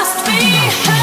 must be.